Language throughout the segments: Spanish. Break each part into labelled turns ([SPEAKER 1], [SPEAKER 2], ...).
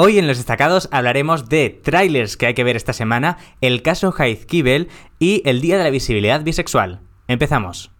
[SPEAKER 1] Hoy en los destacados hablaremos de trailers que hay que ver esta semana, el caso Hyde Kibel y el Día de la Visibilidad Bisexual. Empezamos.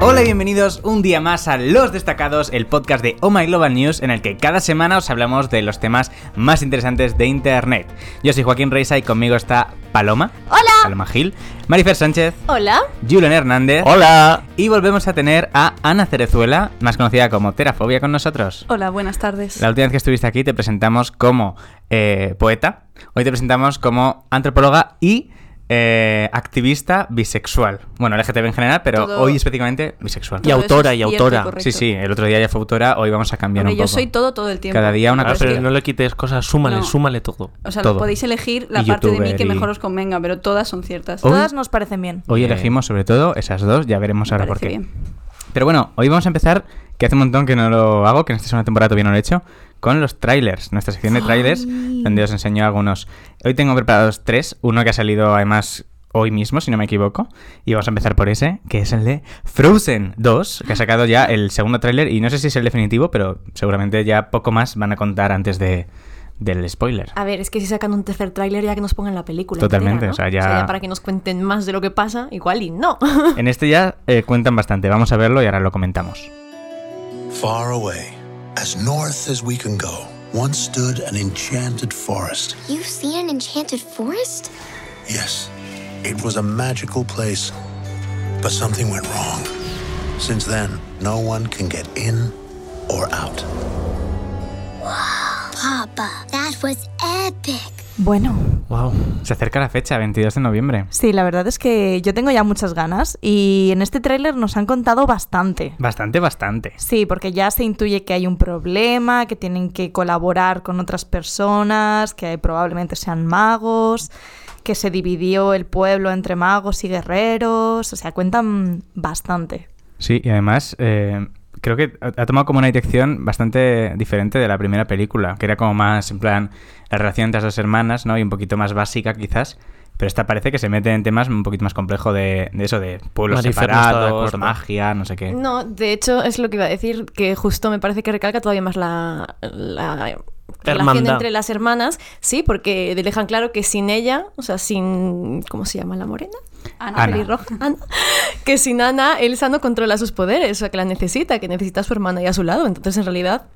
[SPEAKER 1] Hola y bienvenidos un día más a Los Destacados, el podcast de Oh My Global News en el que cada semana os hablamos de los temas más interesantes de Internet. Yo soy Joaquín Reisa y conmigo está Paloma.
[SPEAKER 2] Hola.
[SPEAKER 1] Paloma Gil. Marifer Sánchez.
[SPEAKER 2] Hola.
[SPEAKER 1] Julen Hernández.
[SPEAKER 3] Hola.
[SPEAKER 1] Y volvemos a tener a Ana Cerezuela, más conocida como Terafobia, con nosotros.
[SPEAKER 4] Hola, buenas tardes.
[SPEAKER 1] La última vez que estuviste aquí te presentamos como eh, poeta, hoy te presentamos como antropóloga y eh, activista bisexual. Bueno, LGTB en general, pero
[SPEAKER 4] Todo-
[SPEAKER 1] hoy específicamente bisexual.
[SPEAKER 3] Y autora, y autora.
[SPEAKER 4] correcto.
[SPEAKER 1] Sí, sí, el otro día ya fue autora, hoy vamos a cambiar
[SPEAKER 4] Hombre,
[SPEAKER 1] un
[SPEAKER 4] yo
[SPEAKER 1] poco.
[SPEAKER 4] soy todo todo el tiempo.
[SPEAKER 1] Cada día una
[SPEAKER 3] Ah,
[SPEAKER 1] cosa.
[SPEAKER 3] pero no le quites cosas, súmale,
[SPEAKER 4] No.
[SPEAKER 3] súmale todo.
[SPEAKER 4] O sea,
[SPEAKER 1] todo.
[SPEAKER 4] podéis elegir la
[SPEAKER 1] Y
[SPEAKER 4] parte de mí que
[SPEAKER 1] y-
[SPEAKER 4] mejor os convenga, pero todas son ciertas.
[SPEAKER 1] Hoy-
[SPEAKER 2] Todas nos parecen bien.
[SPEAKER 1] Hoy
[SPEAKER 3] Eh.
[SPEAKER 1] elegimos sobre todo esas dos, ya veremos
[SPEAKER 4] Me
[SPEAKER 1] ahora por qué.
[SPEAKER 4] bien.
[SPEAKER 1] Pero bueno, hoy vamos a empezar, que hace un montón que no lo hago, que en esta segunda temporada todavía no lo he hecho, con los trailers, nuestra sección de trailers, donde os enseño algunos. Hoy tengo preparados tres, uno que ha salido además hoy mismo, si no me equivoco, y vamos a empezar por ese, que es el de Frozen 2, que ha sacado ya el segundo tráiler, y no sé si es el definitivo, pero seguramente ya poco más van a contar antes de, del spoiler.
[SPEAKER 2] A ver, es que si sacan un tercer tráiler ya que nos pongan la película.
[SPEAKER 1] Totalmente,
[SPEAKER 2] entera, ¿no?
[SPEAKER 1] o sea, ya-
[SPEAKER 2] para que nos cuenten más de lo que pasa, igual y no.
[SPEAKER 1] En este ya eh, cuentan bastante, vamos a verlo y ahora lo comentamos.
[SPEAKER 5] Far away, as north as we can go, once stood an enchanted forest.
[SPEAKER 6] You've seen an enchanted forest?
[SPEAKER 5] Yes, it was a magical place. But something went wrong. Since then, no one can get in or out.
[SPEAKER 6] Papa, that was epic.
[SPEAKER 7] Bueno,
[SPEAKER 3] Wow.
[SPEAKER 1] Se acerca la fecha, 22 de noviembre.
[SPEAKER 7] sí, la verdad es que yo tengo ya muchas ganas y en este tráiler nos han contado bastante.
[SPEAKER 1] Bastante, bastante.
[SPEAKER 7] Sí, porque ya se intuye que hay un problema, que tienen que colaborar con otras personas, que probablemente sean magos, que se dividió el pueblo entre magos y guerreros, o sea, cuentan bastante.
[SPEAKER 1] Sí, y además eh, creo que ha tomado como una dirección bastante diferente de la primera película, que era como más en plan la relación entre las dos hermanas, ¿no? Y un poquito más básica quizás. Pero esta parece que se mete en temas un poquito más complejo de, de eso, de pueblos
[SPEAKER 3] Marifer
[SPEAKER 1] separados, magia, no sé qué.
[SPEAKER 2] no, de hecho, es lo que iba a decir, que justo me parece que recalca todavía más la, la relación entre las hermanas. Sí, porque dejan claro que sin ella, o sea, sin. ¿Cómo se llama la morena?
[SPEAKER 4] Ana,
[SPEAKER 1] Ana.
[SPEAKER 4] pelirroja.
[SPEAKER 2] Ana, que sin Ana, Elsa no controla sus poderes, o sea, que la necesita, que necesita a su hermana ahí a su lado. Entonces, en realidad.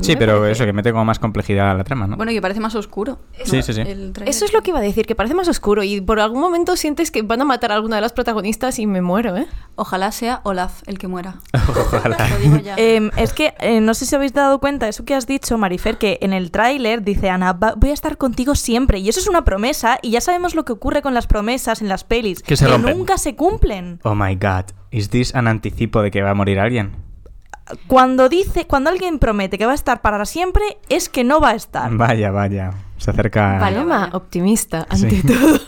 [SPEAKER 1] Sí, pero
[SPEAKER 2] parece-
[SPEAKER 1] eso, que mete como más complejidad a la trama, ¿no?
[SPEAKER 4] Bueno, y que parece más oscuro.
[SPEAKER 1] Sí, sí, sí.
[SPEAKER 2] Eso es lo que iba a decir, que parece más oscuro y por algún momento sientes que van a matar a alguna de las protagonistas y me muero, ¿eh?
[SPEAKER 4] Ojalá sea Olaf el que muera.
[SPEAKER 1] Ojalá.
[SPEAKER 4] Lo digo ya.
[SPEAKER 7] Em, es que eh, no sé si habéis dado cuenta, eso que has dicho, Marifer, que en el tráiler dice Ana, "Va- voy a estar contigo siempre. Y eso es una promesa, y ya sabemos lo que ocurre con las promesas en las pelis,
[SPEAKER 3] Que se rompen.
[SPEAKER 7] nunca se cumplen.
[SPEAKER 1] Oh my god, ¿is this an anticipo de que va a morir alguien?
[SPEAKER 7] Cuando dice, cuando alguien promete que va a estar para siempre, es que no va a estar.
[SPEAKER 1] Vaya, vaya. Se acerca...
[SPEAKER 2] Paloma, optimista,
[SPEAKER 1] Sí.
[SPEAKER 2] ante todo.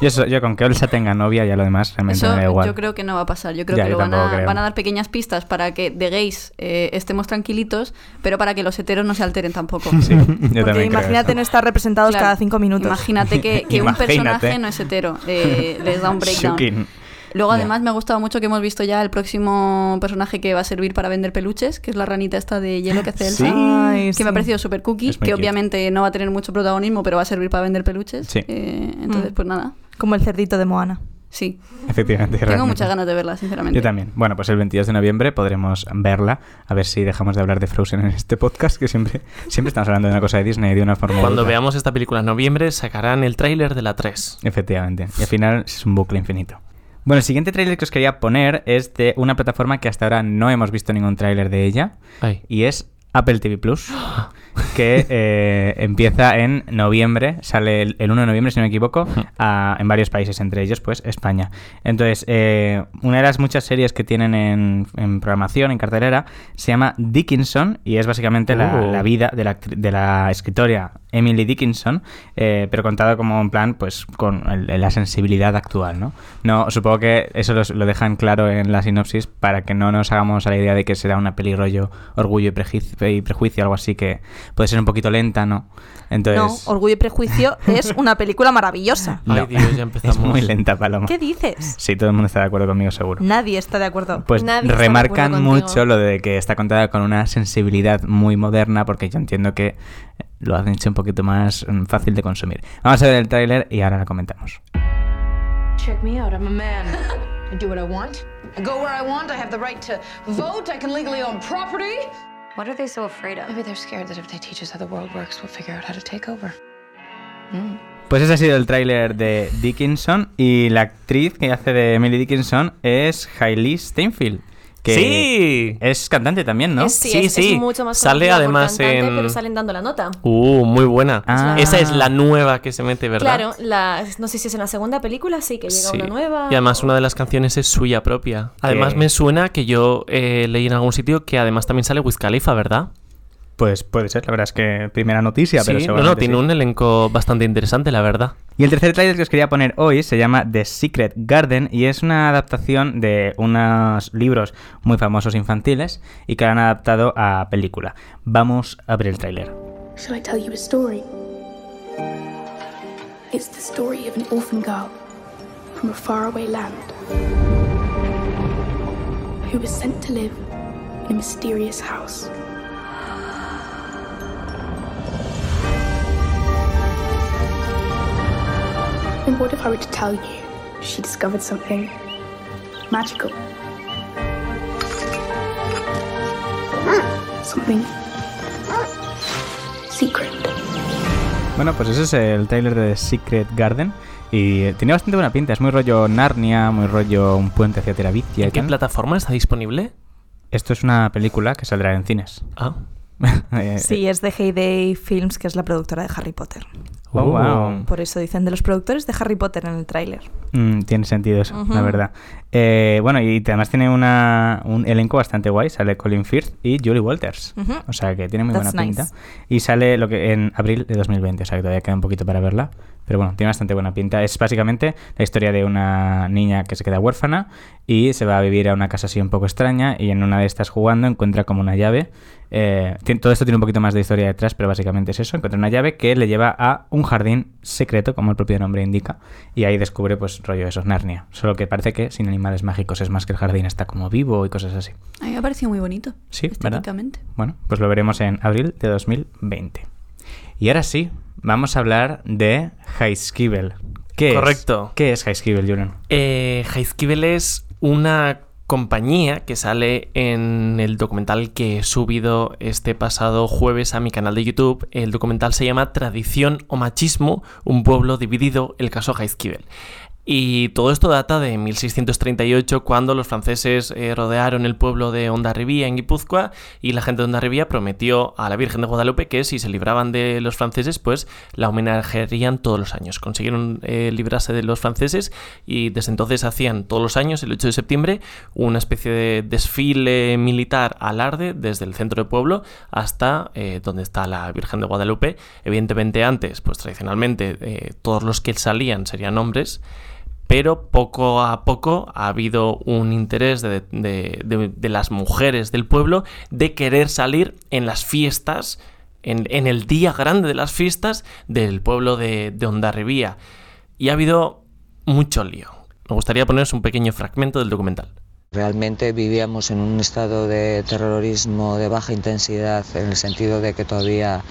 [SPEAKER 1] Yo, so- yo con que Elsa tenga novia, ya lo demás realmente
[SPEAKER 4] Eso
[SPEAKER 1] me da igual.
[SPEAKER 4] yo creo que no va a pasar. Yo creo
[SPEAKER 1] Ya,
[SPEAKER 4] que
[SPEAKER 1] yo
[SPEAKER 4] lo van a,
[SPEAKER 1] creo.
[SPEAKER 4] van a dar pequeñas pistas para que de gays eh, estemos tranquilitos, pero para que los heteros no se alteren tampoco.
[SPEAKER 1] Sí, yo
[SPEAKER 7] Porque
[SPEAKER 1] creo
[SPEAKER 7] imagínate
[SPEAKER 1] eso.
[SPEAKER 7] no estar representados
[SPEAKER 4] Claro,
[SPEAKER 7] cada cinco minutos.
[SPEAKER 4] Imagínate que, que un personaje no es hetero, eh, les da un breakdown.
[SPEAKER 1] Shocking.
[SPEAKER 4] Luego, además, me ha gustado mucho que hemos visto ya el próximo personaje que va a servir para vender peluches, que es la ranita esta de hielo que hace Elsa.
[SPEAKER 1] Sí.
[SPEAKER 7] Ay,
[SPEAKER 4] Que
[SPEAKER 7] sí.
[SPEAKER 4] me ha parecido súper cookie,
[SPEAKER 1] Es
[SPEAKER 4] que
[SPEAKER 1] cute.
[SPEAKER 4] obviamente no va a tener mucho protagonismo, pero va a servir para vender peluches.
[SPEAKER 1] Sí.
[SPEAKER 4] Eh, entonces,
[SPEAKER 7] Mm.
[SPEAKER 4] pues nada,
[SPEAKER 7] Como el cerdito de Moana.
[SPEAKER 4] sí.
[SPEAKER 1] Efectivamente.
[SPEAKER 4] Tengo
[SPEAKER 1] realmente.
[SPEAKER 4] muchas ganas de verla, sinceramente.
[SPEAKER 1] Yo también. Bueno, pues el 22 de noviembre podremos verla. A ver si dejamos de hablar de Frozen en este podcast, que siempre, siempre estamos hablando de una cosa de Disney de una forma.
[SPEAKER 3] Cuando veamos esta película en noviembre, sacarán el tráiler de la 3.
[SPEAKER 1] Efectivamente. Y al final es un bucle infinito. Bueno, el siguiente tráiler que os quería poner es de una plataforma que hasta ahora no hemos visto ningún tráiler de ella.
[SPEAKER 3] Ay.
[SPEAKER 1] Y es Apple TV Plus. que eh, empieza en noviembre, sale el, el 1 de noviembre, si no me equivoco, a- en varios países, entre ellos, pues, España. Entonces, eh, una de las muchas series que tienen en, en programación, en cartelera, se llama Dickinson y es básicamente la,
[SPEAKER 3] Oh.
[SPEAKER 1] la vida de la, de la escritora Emily Dickinson, eh, pero contado como en plan, pues, con el- la sensibilidad actual, ¿no? No, supongo que eso los- lo dejan claro en la sinopsis para que no nos hagamos a la idea de que será una peli rollo orgullo y Prejuicio- y Prejuicio, algo así que puede ser un poquito lenta, ¿no? Entonces,
[SPEAKER 7] No, Orgullo y Prejuicio es una película maravillosa.
[SPEAKER 3] Ay,
[SPEAKER 1] no.
[SPEAKER 3] Dios, ya empezamos.
[SPEAKER 1] es muy lenta, Paloma.
[SPEAKER 7] ¿Qué dices?
[SPEAKER 1] Sí, todo el mundo está de acuerdo conmigo, seguro.
[SPEAKER 7] Nadie está de acuerdo.
[SPEAKER 1] Pues
[SPEAKER 2] Nadie está de
[SPEAKER 1] remarcan
[SPEAKER 2] acuerdo
[SPEAKER 1] mucho lo de que está contada con una sensibilidad muy moderna, porque yo entiendo que lo han hecho un poquito más mm, fácil de consumir. Vamos a ver el tráiler y ahora la comentamos.
[SPEAKER 8] Check me out. I'm a man. I do what I want. I go where I want. I have the right to vote. I can legally own property.
[SPEAKER 9] What are they so afraid of?
[SPEAKER 8] Maybe they're scared that if they teach us how the world works, we'll figure out how to take over.
[SPEAKER 1] Pues ese ha sido el tráiler de Dickinson y la actriz que hace de Emily Dickinson es Hailey Steinfeld, que
[SPEAKER 3] Sí.
[SPEAKER 1] es cantante también, ¿no?
[SPEAKER 2] Es, sí,
[SPEAKER 3] Sí,
[SPEAKER 2] es, mucho más
[SPEAKER 3] Sale además
[SPEAKER 2] cantante,
[SPEAKER 3] en-
[SPEAKER 2] pero salen dando la nota.
[SPEAKER 3] Uh, muy buena.
[SPEAKER 1] Ah.
[SPEAKER 3] Esa es la nueva que se mete, ¿verdad?
[SPEAKER 2] Claro, la, no sé si es en la segunda película, sí, que llega
[SPEAKER 3] Sí.
[SPEAKER 2] una nueva.
[SPEAKER 3] Y además una de las canciones es suya propia. Además me suena que yo eh, leí en algún sitio que además también sale Wiz Khalifa, ¿verdad?
[SPEAKER 1] Pues puede ser, la verdad es que primera noticia, pero
[SPEAKER 3] sí, no, no,
[SPEAKER 1] seguramente
[SPEAKER 3] tiene
[SPEAKER 1] sí.
[SPEAKER 3] un elenco bastante interesante, la verdad.
[SPEAKER 1] Y el tercer tráiler que os quería poner hoy se llama The Secret Garden y es una adaptación de unos libros muy famosos infantiles y que han adaptado a película. Vamos a ver el tráiler.
[SPEAKER 10] Shall I tell you a story? It's the story of an orphan girl from a faraway land who was sent to live in a mysterious house. And what if I were to tell you she discovered something magical? Something secret.
[SPEAKER 1] Bueno, pues ese es el tráiler de Secret Garden y tiene bastante buena pinta. Es muy rollo Narnia, muy rollo un puente hacia Terabitia y
[SPEAKER 3] ¿En qué
[SPEAKER 1] tal.
[SPEAKER 3] plataforma está disponible?
[SPEAKER 1] Esto es una película que saldrá en cines.
[SPEAKER 3] Ah,
[SPEAKER 1] Eh,
[SPEAKER 7] Sí, es de Heyday Films, que es la productora de Harry Potter.
[SPEAKER 1] Oh, wow.
[SPEAKER 7] Por eso dicen de los productores de Harry Potter en el tráiler.
[SPEAKER 1] Mm, tiene sentido eso, la
[SPEAKER 7] Ujú.
[SPEAKER 1] verdad. Eh, bueno, y además tiene una, un elenco bastante guay. Sale Colin Firth y Julie Walters.
[SPEAKER 7] Ujú.
[SPEAKER 1] O sea que tiene muy
[SPEAKER 7] That's
[SPEAKER 1] buena
[SPEAKER 7] nice.
[SPEAKER 1] pinta. Y sale lo que en abril de 2020. O sea que todavía queda un poquito para verla. Pero bueno, tiene bastante buena pinta. Es básicamente la historia de una niña que se queda huérfana y se va a vivir a una casa así un poco extraña. Y en una de estas jugando encuentra como una llave. Eh, todo esto tiene un poquito más de historia detrás, pero básicamente es eso. Encuentra una llave que le lleva a un jardín secreto, como el propio nombre indica. Y ahí descubre, pues, rollo eso, Narnia. Solo que parece que sin animales mágicos es más que el jardín está como vivo y cosas así.
[SPEAKER 4] A mí me ha parecido muy bonito.
[SPEAKER 1] Sí, ¿verdad?
[SPEAKER 4] estéticamente.
[SPEAKER 1] Bueno, pues lo veremos en abril de 2020. Y ahora sí, vamos a hablar de Heiskibel. ¿Qué es?
[SPEAKER 3] Correcto.
[SPEAKER 1] ¿Qué es Heiskibel, Julian?
[SPEAKER 3] Eh, Heiskibel es una compañía que sale en el documental que he subido este pasado jueves a mi canal de YouTube. El documental se llama Tradición o Machismo, un pueblo dividido, el caso Heiskibel. Y todo esto data de 1638, cuando los franceses eh, rodearon el pueblo de Hondarribía en Guipúzcoa y la gente de Hondarribía prometió a la Virgen de Guadalupe que si se libraban de los franceses, pues la homenajearían todos los años. Consiguieron eh, librarse de los franceses y desde entonces hacían todos los años, el 8 de septiembre, una especie de desfile militar alarde desde el centro del pueblo hasta eh, donde está la Virgen de Guadalupe. Evidentemente antes, pues tradicionalmente, todos los que salían serían hombres pero poco a poco ha habido un interés de, las mujeres del pueblo de querer salir en las fiestas, en, el día grande de las fiestas del pueblo de, de Hondarribía. Y ha habido mucho lío. Me gustaría poneros un pequeño fragmento del documental.
[SPEAKER 11] Realmente vivíamos en un estado de terrorismo de baja intensidad en el sentido de que todavía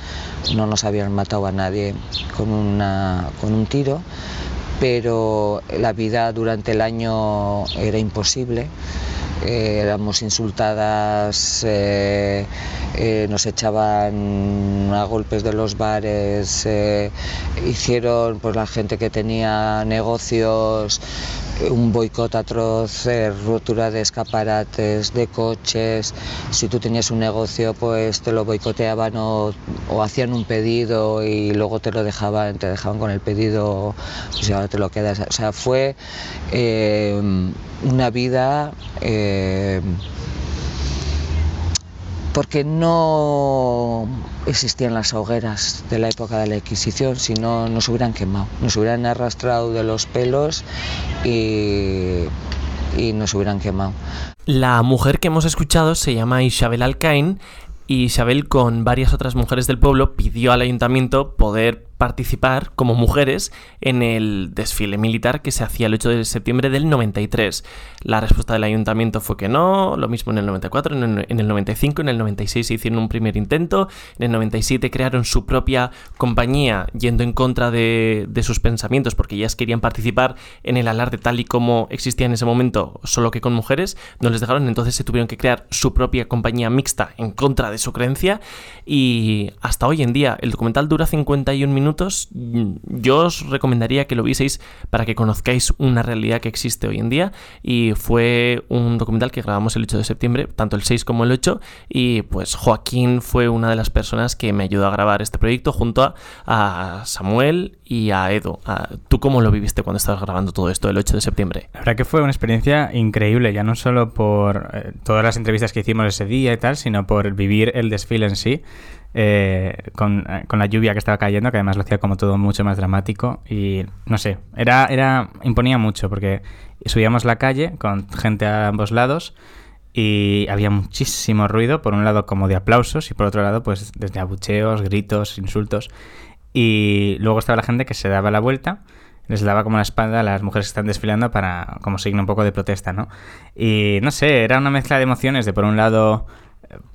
[SPEAKER 11] no nos habían matado a nadie con un tiro, pero la vida durante el año era imposible. Eh, éramos insultadas, eh, eh, nos echaban a golpes de los bares, hicieron pues la gente que tenía negocios un boicot atroz, eh, rotura de escaparates, de coches. Si tú tenías un negocio, pues te lo boicoteaban o, hacían un pedido y luego te lo dejaban, te dejaban con el pedido, pues ahora te lo quedas. O sea, fue eh, una vida eh, porque no existían las hogueras de la época de la Inquisición, si no nos hubieran quemado, nos hubieran arrastrado de los pelos y, y nos hubieran quemado.
[SPEAKER 3] La mujer que hemos escuchado se llama Isabel Alcain. y Isabel con varias otras mujeres del pueblo pidió al ayuntamiento poder participar como mujeres en el desfile militar que se hacía el 8 de septiembre del 93. La respuesta del ayuntamiento fue que no, lo mismo en el 94, en el, en el 95, en el 96 se hicieron un primer intento, en el 97 crearon su propia compañía yendo en contra de, de sus pensamientos porque ellas querían participar en el alarde tal y como existía en ese momento, solo que con mujeres, no les dejaron, entonces se tuvieron que crear su propia compañía mixta en contra de su creencia y hasta hoy en día el documental dura 51 minutos yo os recomendaría que lo vieseis para que conozcáis una realidad que existe hoy en día y fue un documental que grabamos el 8 de septiembre, tanto el 6 como el 8 y pues Joaquín fue una de las personas que me ayudó a grabar este proyecto junto a, Samuel y a Edo. ¿Tú cómo lo viviste cuando estabas grabando todo esto el 8 de septiembre?
[SPEAKER 1] La verdad que fue una experiencia increíble, ya no solo por eh, todas las entrevistas que hicimos ese día y tal, sino por vivir el desfile en sí. Eh, con, eh, con, la lluvia que estaba cayendo, que además lo hacía como todo mucho más dramático. Y no sé, era, era imponía mucho porque subíamos la calle con gente a ambos lados y había muchísimo ruido, por un lado como de aplausos y por otro lado pues desde abucheos, gritos, insultos. Y luego estaba la gente que se daba la vuelta les daba como la espalda a las mujeres que están desfilando para como signo un poco de protesta, ¿no? Y no sé, era una mezcla de emociones de por un lado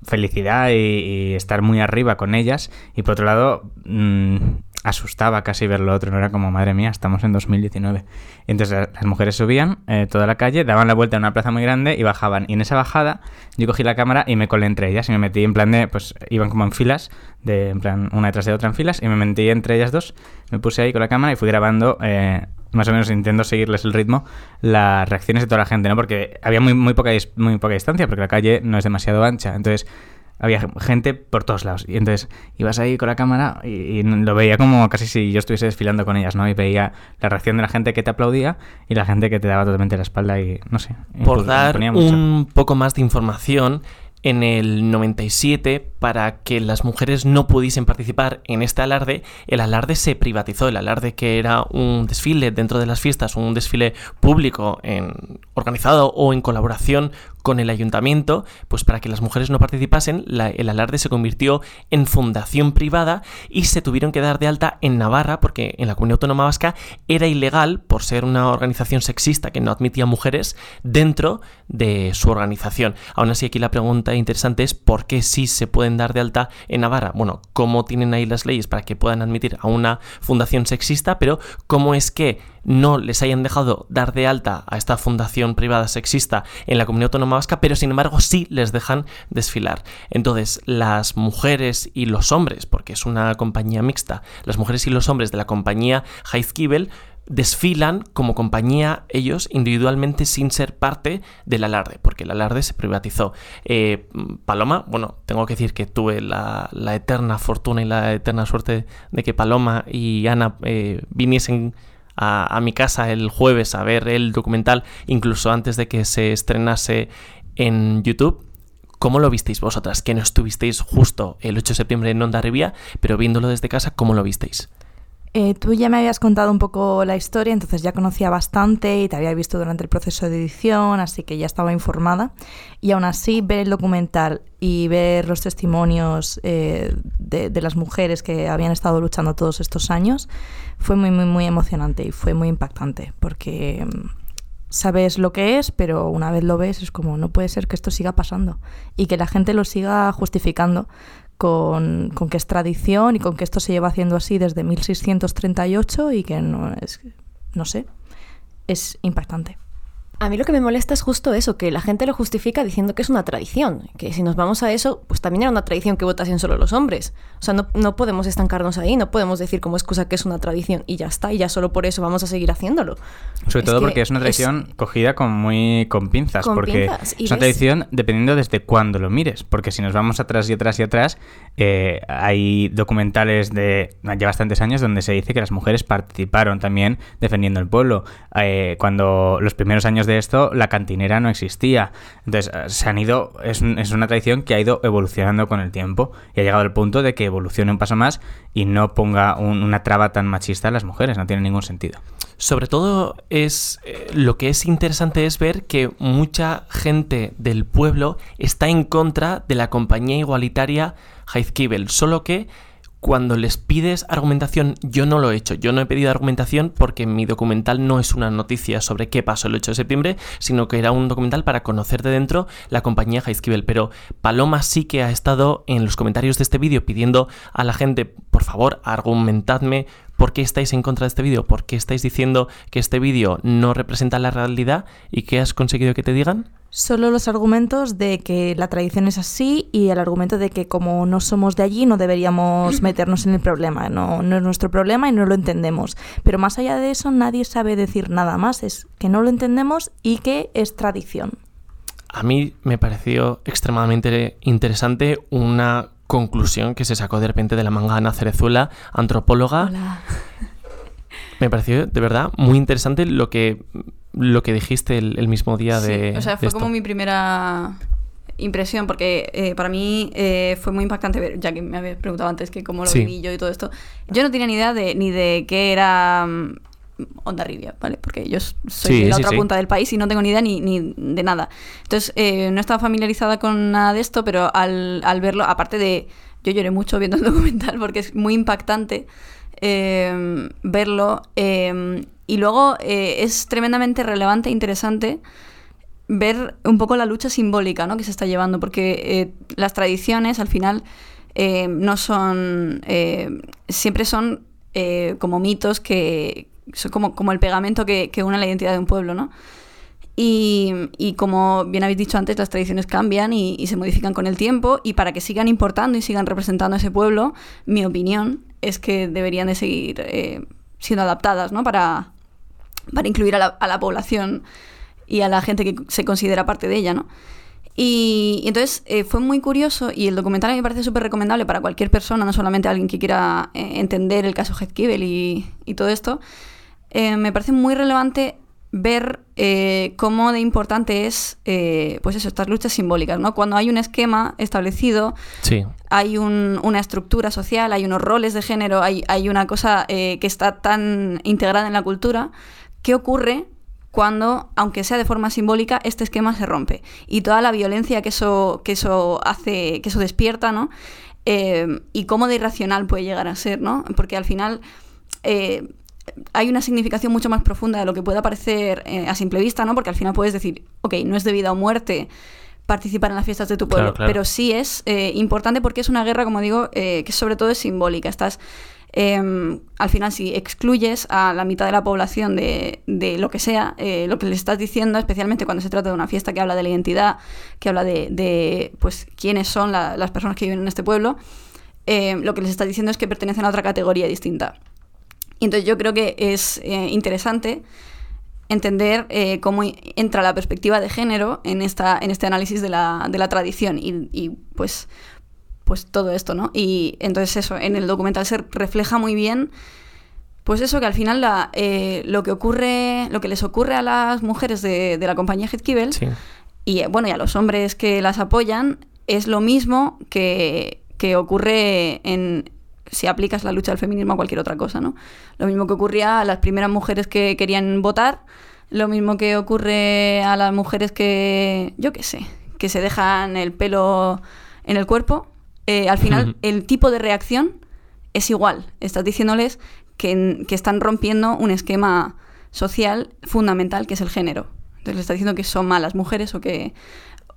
[SPEAKER 1] felicidad y, estar muy arriba con ellas. Y por otro lado, mmm, asustaba casi ver lo otro. No era como, madre mía, estamos en 2019. Y entonces las mujeres subían eh, toda la calle, daban la vuelta a una plaza muy grande y bajaban. Y en esa bajada yo cogí la cámara y me colé entre ellas y me metí en plan de, pues iban como en filas, de, en plan una detrás de otra en filas, y me metí entre ellas dos, me puse ahí con la cámara y fui grabando eh, más o menos intento seguirles el ritmo, las reacciones de toda la gente, ¿no? Porque había muy, muy, poca, muy poca distancia, porque la calle no es demasiado ancha. Entonces, había gente por todos lados. Y entonces ibas ahí con la cámara y, lo veía como casi si yo estuviese desfilando con ellas, ¿no? Y veía la reacción de la gente que te aplaudía y la gente que te daba totalmente la espalda y no sé.
[SPEAKER 3] Por dar un poco más de información, en el 97 para que las mujeres no pudiesen participar en este alarde, el alarde se privatizó, el alarde que era un desfile dentro de las fiestas, un desfile público en, organizado o en colaboración con el ayuntamiento, pues para que las mujeres no participasen, el alarde se convirtió en fundación privada y se tuvieron que dar de alta en Navarra porque en la comunidad autónoma vasca era ilegal por ser una organización sexista que no admitía mujeres dentro de su organización. Aún así aquí la pregunta interesante es por qué sí se pueden dar de alta en Navarra. Bueno, cómo tienen ahí las leyes para que puedan admitir a una fundación sexista, pero cómo es que no les hayan dejado dar de alta a esta fundación privada sexista en la comunidad autónoma vasca, pero sin embargo sí les dejan desfilar. Entonces, las mujeres y los hombres, porque es una compañía mixta, las mujeres y los hombres de la compañía Heizkibel desfilan como compañía ellos individualmente sin ser parte del alarde, porque el alarde se privatizó. Eh, Paloma, bueno, tengo que decir que tuve la, eterna fortuna y la eterna suerte de que Paloma y Ana eh, viniesen a, mi casa el jueves a ver el documental, incluso antes de que se estrenase en YouTube. ¿Cómo lo visteis vosotras? Que no estuvisteis justo el 8 de septiembre en Onda Rivia, pero viéndolo desde casa, ¿cómo lo visteis?
[SPEAKER 7] Eh, tú ya me habías contado un poco la historia, entonces ya conocía bastante y te había visto durante el proceso de edición, así que ya estaba informada. Y aún así, ver el documental y ver los testimonios eh, de, de, las mujeres que habían estado luchando todos estos años fue muy, muy, muy emocionante y fue muy impactante, porque mm, sabes lo que es, pero una vez lo ves es como, no puede ser que esto siga pasando y que la gente lo siga justificando con, con, que es tradición y con que esto se lleva haciendo así desde 1638 y que no es, no sé, es impactante.
[SPEAKER 2] A mí lo que me molesta es justo eso, que la gente lo justifica diciendo que es una tradición, que si nos vamos a eso, pues también era una tradición que votasen solo los hombres. O sea, no, no, podemos estancarnos ahí, no podemos decir como excusa que es una tradición y ya está, y ya solo por eso vamos a seguir haciéndolo.
[SPEAKER 1] Sobre todo porque es una tradición cogida con muy con pinzas, porque es una tradición dependiendo desde cuándo lo mires, porque si nos vamos atrás y atrás y atrás, eh, hay documentales de ya bastantes años donde se dice que las mujeres participaron también defendiendo el pueblo. Eh, cuando los primeros años de esto la cantinera no existía. Entonces, eh, se han ido, es, es una tradición que ha ido evolucionando con el tiempo y ha llegado al punto de que evolucione un paso más y no ponga un- una traba tan machista a las mujeres, no tiene ningún sentido.
[SPEAKER 3] Sobre todo es eh, lo que es interesante es ver que mucha gente del pueblo está en contra de la compañía igualitaria Heizkibel, solo que cuando les pides argumentación, yo no lo he hecho, yo no he pedido argumentación porque mi documental no es una noticia sobre qué pasó el 8 de septiembre, sino que era un documental para conocer de dentro la compañía Heizkibel. Pero Paloma sí que ha estado en los comentarios de este vídeo pidiendo a la gente, por favor, argumentadme por qué estáis en contra de este vídeo, por qué estáis diciendo que este vídeo no representa la realidad y qué has conseguido que te digan.
[SPEAKER 7] Solo los argumentos de que la tradición es así y el argumento de que como no somos de allí no deberíamos meternos en el problema. No, no es nuestro problema y no lo entendemos. Pero más allá de eso nadie sabe decir nada más. Es que no lo entendemos y que es tradición.
[SPEAKER 3] A mí me pareció extremadamente interesante una conclusión que se sacó de repente de la manga Ana Cerezuela, antropóloga.
[SPEAKER 7] Hola.
[SPEAKER 3] Me pareció de verdad muy interesante lo que, lo que dijiste el, el mismo día
[SPEAKER 4] Sí,
[SPEAKER 3] de.
[SPEAKER 4] o sea, fue
[SPEAKER 3] esto.
[SPEAKER 4] como mi primera impresión, porque eh, para mí eh, fue muy impactante ver, ya que me habías preguntado antes que cómo lo
[SPEAKER 3] Sí.
[SPEAKER 4] viví yo y todo esto. Yo no tenía ni idea de, ni de qué era mm, Onda Rivia, ¿vale? Porque yo soy
[SPEAKER 3] Sí,
[SPEAKER 4] de la
[SPEAKER 3] sí,
[SPEAKER 4] otra punta del país y no tengo ni idea ni, ni de nada. Entonces, eh, no estaba familiarizada con nada de esto, pero al, al verlo, aparte de... Yo lloré mucho viendo el documental porque es muy impactante eh, verlo. Y luego eh, es tremendamente relevante e interesante ver un poco la lucha simbólica ¿no? que se está llevando, porque eh, las tradiciones al final eh, no son, siempre son como mitos que son como, como el pegamento que, une la identidad de un pueblo, ¿no? Y, y como bien habéis dicho antes, las tradiciones cambian y, se modifican con el tiempo y para que sigan importando y sigan representando a ese pueblo, mi opinión es que deberían de seguir siendo adaptadas, ¿no? Para, para incluir a la, a la población y a la gente que se considera parte de ella, ¿no? Y, y entonces eh, fue muy curioso y el documental a mí me parece súper recomendable para cualquier persona, no solamente alguien que quiera eh, entender el caso Heathkibel y, y todo esto. Eh, me parece muy relevante ver cómo de importante es, pues eso, estas luchas simbólicas, ¿no? Cuando hay un esquema establecido,
[SPEAKER 3] Sí.
[SPEAKER 4] hay un- una estructura social, hay unos roles de género, hay, hay una cosa que está tan integrada en la cultura, ¿qué ocurre cuando, aunque sea de forma simbólica, este esquema se rompe? Y toda la violencia que eso, que eso hace, que eso despierta, ¿no? Eh, y cómo de irracional puede llegar a ser, ¿no? Porque al final... eh, hay una significación mucho más profunda de lo que pueda parecer eh, a simple vista, ¿no? Porque al final puedes decir, ok, no es de vida o muerte participar en las fiestas de tu pueblo,
[SPEAKER 3] Claro, claro.
[SPEAKER 4] pero sí es eh, importante porque es una guerra, como digo, eh, que sobre todo es simbólica. Estás, eh, al final, si excluyes a la mitad de la población de, de lo que sea, eh, lo que le estás diciendo, especialmente cuando se trata de una fiesta que habla de la identidad, que habla de, de, pues, quiénes son la- las personas que viven en este pueblo, eh, lo que les estás diciendo es que pertenecen a otra categoría distinta. Y entonces yo creo que es eh, interesante entender eh, cómo entra la perspectiva de género en, esta, en este análisis de la, de la tradición y, y, pues, pues todo esto, ¿no? Y entonces eso, en el documental se refleja muy bien pues eso, que al final la, eh, lo que ocurre, lo que les ocurre a las mujeres de, de la compañía Heathkibel
[SPEAKER 3] Sí.
[SPEAKER 4] y eh, bueno, y a los hombres que las apoyan, es lo mismo que, que ocurre en si aplicas la lucha del feminismo a cualquier otra cosa, ¿no? Lo mismo que ocurría a las primeras mujeres que querían votar, lo mismo que ocurre a las mujeres que, yo qué sé, que se dejan el pelo en el cuerpo. Eh, al final, el tipo de reacción es igual. Estás diciéndoles que, que están rompiendo un esquema social fundamental que es el género. Entonces le estás diciendo que son malas mujeres o que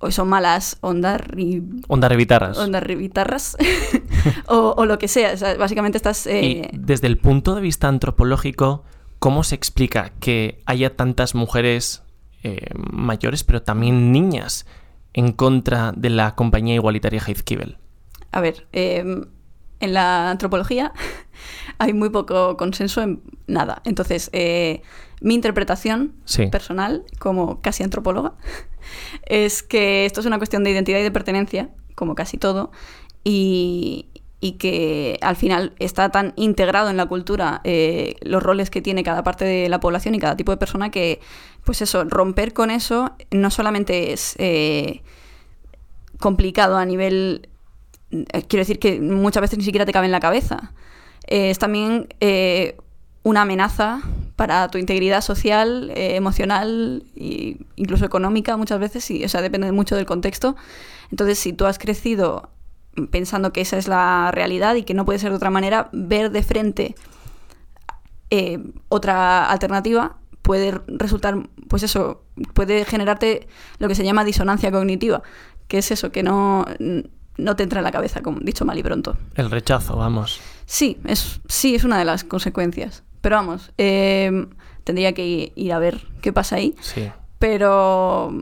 [SPEAKER 4] o son malas ondas ri-
[SPEAKER 3] Onda revitarras.
[SPEAKER 4] ondas ribitarras o, o lo que sea. O sea, básicamente estás... eh,
[SPEAKER 3] Y desde el punto de vista antropológico, ¿cómo se explica que haya tantas mujeres eh, mayores, pero también niñas, en contra de la compañía igualitaria Heathkibel?
[SPEAKER 4] A ver, eh, en la antropología hay muy poco consenso en nada. Entonces, eh, mi interpretación
[SPEAKER 3] Sí.
[SPEAKER 4] personal, como casi antropóloga, es que esto es una cuestión de identidad y de pertenencia, como casi todo, y, y que al final está tan integrado en la cultura eh, los roles que tiene cada parte de la población y cada tipo de persona que, pues eso, romper con eso no solamente es eh, complicado a nivel, quiero decir que muchas veces ni siquiera te cabe en la cabeza, eh, es también eh, una amenaza para tu integridad social, eh, emocional e incluso económica muchas veces, y, o sea, depende mucho del contexto. Entonces, si tú has crecido pensando que esa es la realidad y que no puede ser de otra manera, ver de frente eh, otra alternativa puede resultar, pues eso, puede generarte lo que se llama disonancia cognitiva, que es eso, que no, no te entra en la cabeza, como dicho mal y pronto.
[SPEAKER 3] El rechazo, vamos.
[SPEAKER 4] Sí, es, sí, es una de las consecuencias. Pero vamos, eh, tendría que ir a ver qué pasa ahí.
[SPEAKER 3] Sí.
[SPEAKER 4] Pero,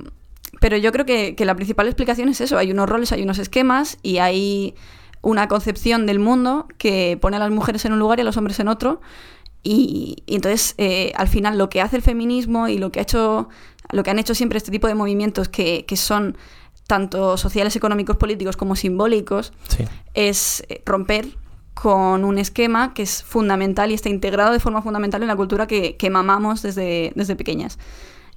[SPEAKER 4] pero yo creo que, que la principal explicación es eso. Hay unos roles, hay unos esquemas y hay una concepción del mundo que pone a las mujeres en un lugar y a los hombres en otro. Y, y entonces, eh, al final, lo que hace el feminismo y lo que ha hecho, lo que han hecho siempre este tipo de movimientos que, que son tanto sociales, económicos, políticos como simbólicos,
[SPEAKER 3] Sí.
[SPEAKER 4] es eh, romper con un esquema que es fundamental y está integrado de forma fundamental en la cultura que, que mamamos desde, desde pequeñas.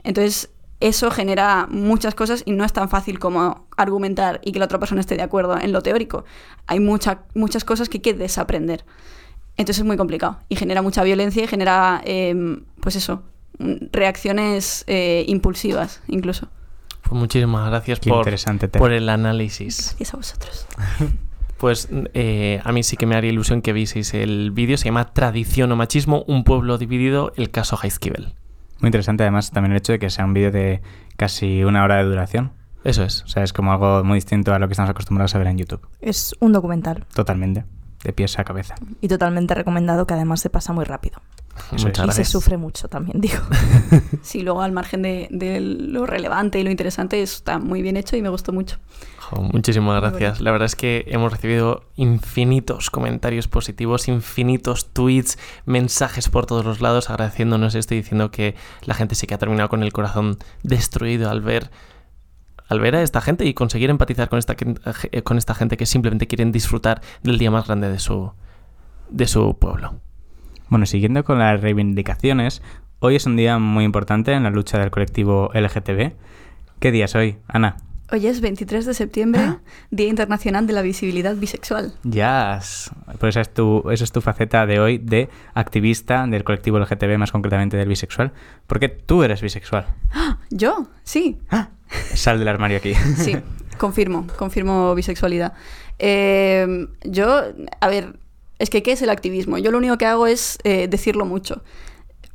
[SPEAKER 4] Entonces, eso genera muchas cosas y no es tan fácil como argumentar y que la otra persona esté de acuerdo en lo teórico. Hay mucha- muchas cosas que hay que desaprender. Entonces es muy complicado y genera mucha violencia y genera, em, pues eso, reacciones eh, impulsivas incluso.
[SPEAKER 3] Pues muchísimas gracias
[SPEAKER 1] Qué
[SPEAKER 3] por,
[SPEAKER 1] interesante tema.
[SPEAKER 3] por el análisis.
[SPEAKER 4] Gracias a vosotros.
[SPEAKER 3] Pues eh, a mí sí que me haría ilusión que vieseis el vídeo. Se llama Tradición o Machismo, un pueblo dividido, el caso Heiskibel.
[SPEAKER 1] Muy interesante además también el hecho de que sea un vídeo de casi una hora de duración.
[SPEAKER 3] Eso es.
[SPEAKER 1] O sea, es como algo muy distinto a lo que estamos acostumbrados a ver en YouTube.
[SPEAKER 7] Es un documental
[SPEAKER 1] Totalmente. De pies a cabeza.
[SPEAKER 7] y totalmente recomendado que además se pasa muy rápido.
[SPEAKER 3] Muchas.
[SPEAKER 7] Y se
[SPEAKER 3] gracias.
[SPEAKER 7] sufre mucho también, digo.
[SPEAKER 4] Sí, luego al margen de, de lo relevante y lo interesante está muy bien hecho y me gustó mucho.
[SPEAKER 3] Jo, muchísimas gracias. La verdad es que hemos recibido infinitos comentarios positivos, infinitos tweets, mensajes por todos los lados agradeciéndonos esto y diciendo que la gente sí que ha terminado con el corazón destruido al ver al ver a esta gente y conseguir empatizar con esta, eh, con esta gente que simplemente quieren disfrutar del día más grande de su, de su pueblo.
[SPEAKER 1] Bueno, siguiendo con las reivindicaciones, hoy es un día muy importante en la lucha del colectivo LGTB. ¿Qué día es hoy, Ana?
[SPEAKER 4] Hoy es 23 de septiembre, Día Internacional de la Visibilidad Bisexual.
[SPEAKER 1] Ya, pues esa es, tu, esa es tu faceta de hoy de activista del colectivo LGTB, más concretamente del bisexual. Porque tú eres bisexual.
[SPEAKER 4] ¿Yo? Sí.
[SPEAKER 1] Sal del armario aquí.
[SPEAKER 4] Sí, confirmo, confirmo bisexualidad. Eh, yo, a ver, es que ¿qué es el activismo? Yo lo único que hago es eh, decirlo mucho,